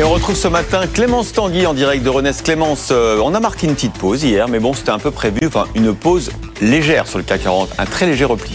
Et on retrouve ce matin Clémence Tanguy en direct de Renesse. Clémence, euh, on a marqué une petite pause hier, mais bon, c'était un peu prévu. Enfin, une pause légère sur le CAC 40, un très léger repli.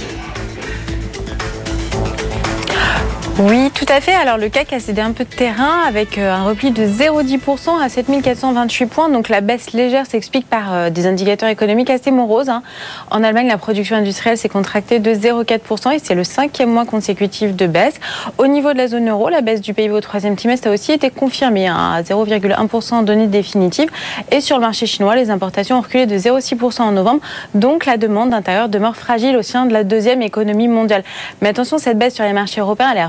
Oui, tout à fait. Alors le CAC a cédé un peu de terrain avec euh, un repli de 0,10% à 7428 points. Donc la baisse légère s'explique par euh, des indicateurs économiques assez moroses. Hein. En Allemagne, la production industrielle s'est contractée de 0,4% et c'est le cinquième mois consécutif de baisse. Au niveau de la zone euro, la baisse du PIB au troisième trimestre a aussi été confirmée hein, à 0,1% en données définitives. Et sur le marché chinois, les importations ont reculé de 0,6% en novembre. Donc la demande d'intérieur demeure fragile au sein de la deuxième économie mondiale. Mais attention, cette baisse sur les marchés européens, elle est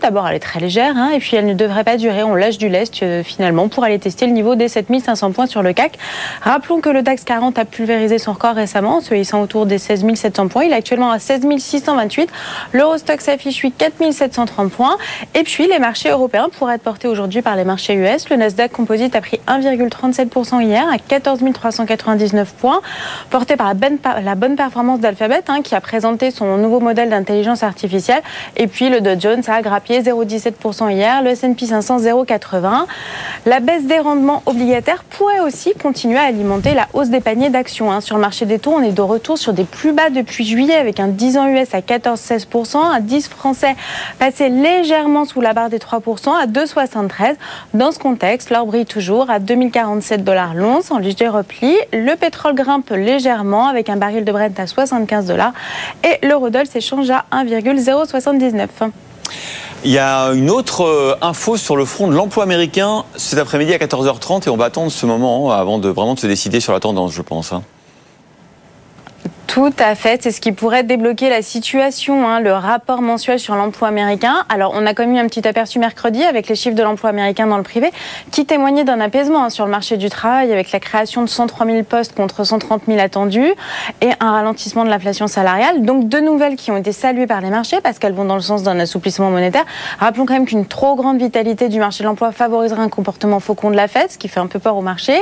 D'abord, elle est très légère hein, et puis elle ne devrait pas durer. On lâche du lest euh, finalement pour aller tester le niveau des 7500 points sur le CAC. Rappelons que le DAX 40 a pulvérisé son record récemment, se hissant autour des 16 700 points. Il est actuellement à 16 628. L'Eurostock s'affiche 8 4 730 points. Et puis les marchés européens pourraient être portés aujourd'hui par les marchés US. Le Nasdaq Composite a pris 1,37% hier à 14 399 points, porté par la bonne, la bonne performance d'Alphabet hein, qui a présenté son nouveau modèle d'intelligence artificielle. Et puis le Dow Jones a grappier 0,17% hier, le S&P 500 0,80. La baisse des rendements obligataires pourrait aussi continuer à alimenter la hausse des paniers d'actions. Hein. Sur le marché des taux, on est de retour sur des plus bas depuis juillet avec un 10 ans US à 14,16%, un 10 français passé légèrement sous la barre des 3% à 2,73. Dans ce contexte, l'or brille toujours à 2047 dollars l'once en léger repli. Le pétrole grimpe légèrement avec un baril de Brent à 75 dollars et l'eurodoll s'échange à 1,079. Il y a une autre euh, info sur le front de l'emploi américain cet après-midi à 14h30 et on va attendre ce moment avant de vraiment de se décider sur la tendance, je pense. Tout à fait, c'est ce qui pourrait débloquer la situation, hein, le rapport mensuel sur l'emploi américain. Alors, on a commis un petit aperçu mercredi avec les chiffres de l'emploi américain dans le privé, qui témoignaient d'un apaisement hein, sur le marché du travail, avec la création de 103 000 postes contre 130 000 attendus, et un ralentissement de l'inflation salariale. Donc, deux nouvelles qui ont été saluées par les marchés, parce qu'elles vont dans le sens d'un assouplissement monétaire. Rappelons quand même qu'une trop grande vitalité du marché de l'emploi favoriserait un comportement faucon de la Fed, ce qui fait un peu peur au marché.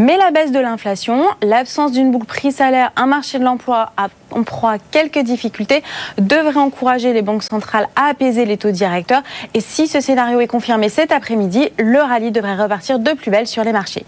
Mais la baisse de l'inflation, l'absence d'une boucle prix-salaire, un marché de l'emploi en proie à quelques difficultés devrait encourager les banques centrales à apaiser les taux directeurs. Et si ce scénario est confirmé cet après-midi, le rallye devrait repartir de plus belle sur les marchés.